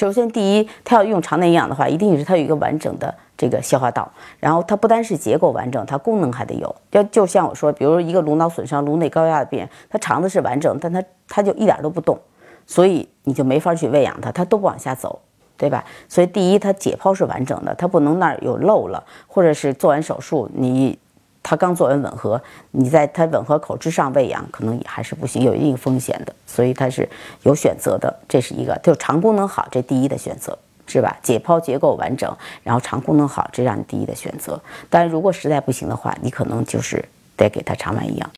首先第一，他要用肠内营养的话，一定是他有一个完整的这个消化道，然后它不单是结构完整，它功能还得有。要就像我说，比如一个颅脑损伤、颅内高压的病人，他肠子是完整，但他他就一点都不动，所以你就没法去喂养它，它都不往下走。对吧？所以第一，它解剖是完整的，它不能那儿有漏了，或者是做完手术，你他刚做完吻合，你在他吻合口之上喂养，可能也还是不行，有一定风险的。所以它是有选择的，这是一个，就肠功能好，这第一的选择是吧？解剖结构完整，然后肠功能好，这让你第一的选择。但如果实在不行的话，你可能就是得给他肠外营养。